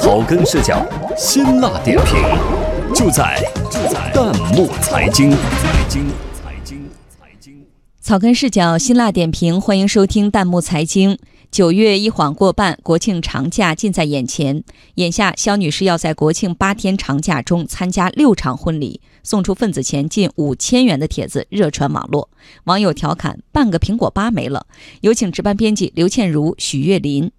草根视角，辛辣点评，就在就在弹幕财经。财经财经财经。草根视角，辛辣点评，欢迎收听弹幕财经。九月一晃过半，国庆长假近在眼前。眼下，肖女士要在国庆八天长假中参加六场婚礼，送出份子钱近五千元的帖子热传网络。网友调侃：“半个苹果八没了。”有请值班编辑刘倩茹、许月林。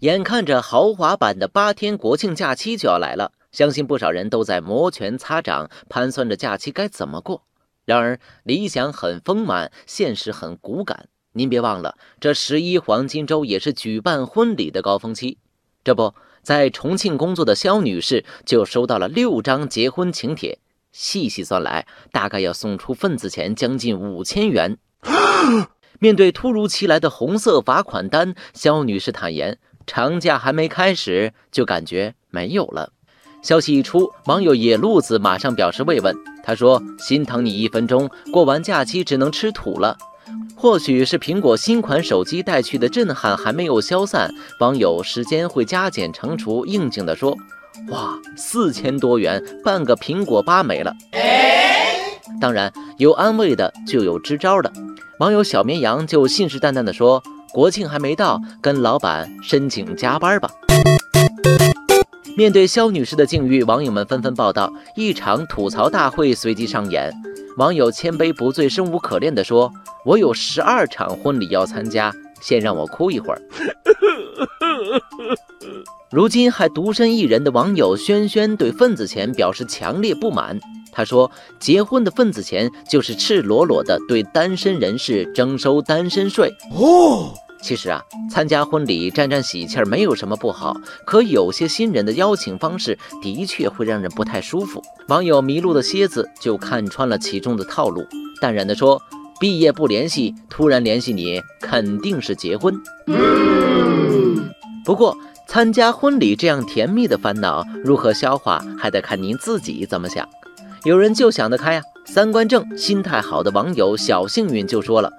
眼看着豪华版的八天国庆假期就要来了，相信不少人都在摩拳擦掌，盘算着假期该怎么过。然而，理想很丰满，现实很骨感。您别忘了，这十一黄金周也是举办婚礼的高峰期。这不在重庆工作的肖女士就收到了六张结婚请帖，细细算来，大概要送出份子钱将近五千元。面对突如其来的红色罚款单，肖女士坦言，长假还没开始就感觉没有了。消息一出，网友野路子马上表示慰问，他说：“心疼你一分钟，过完假期只能吃土了。”或许是苹果新款手机带去的震撼还没有消散，网友时间会加减乘除，应景地说：“哇，四千多元，半个苹果八没了。”当然，有安慰的就有支招的。网友小绵羊就信誓旦旦地说：“国庆还没到，跟老板申请加班吧。”面对肖女士的境遇，网友们纷纷报道，一场吐槽大会随即上演。网友千杯不醉，生无可恋地说：“我有十二场婚礼要参加，先让我哭一会儿。”如今还独身一人的网友轩轩对份子钱表示强烈不满。他说：“结婚的份子钱就是赤裸裸的对单身人士征收单身税。”哦。其实啊，参加婚礼沾沾喜气儿没有什么不好，可有些新人的邀请方式的确会让人不太舒服。网友迷路的蝎子就看穿了其中的套路，淡然地说：“毕业不联系，突然联系你，肯定是结婚。”不过，参加婚礼这样甜蜜的烦恼如何消化，还得看您自己怎么想。有人就想得开呀，三观正、心态好的网友小幸运就说了。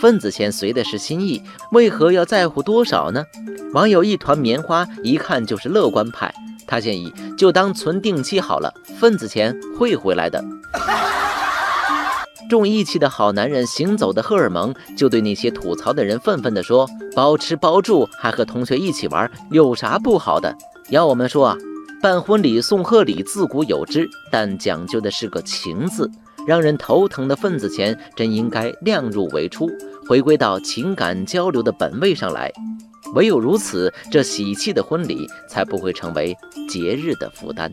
份子钱随的是心意，为何要在乎多少呢？网友一团棉花一看就是乐观派，他建议就当存定期好了，份子钱会回来的。重义气的好男人行走的荷尔蒙就对那些吐槽的人愤愤地说：包吃包住还和同学一起玩，有啥不好的？要我们说啊，办婚礼送贺礼自古有之，但讲究的是个情字。让人头疼的份子钱，真应该量入为出，回归到情感交流的本位上来。唯有如此，这喜气的婚礼才不会成为节日的负担。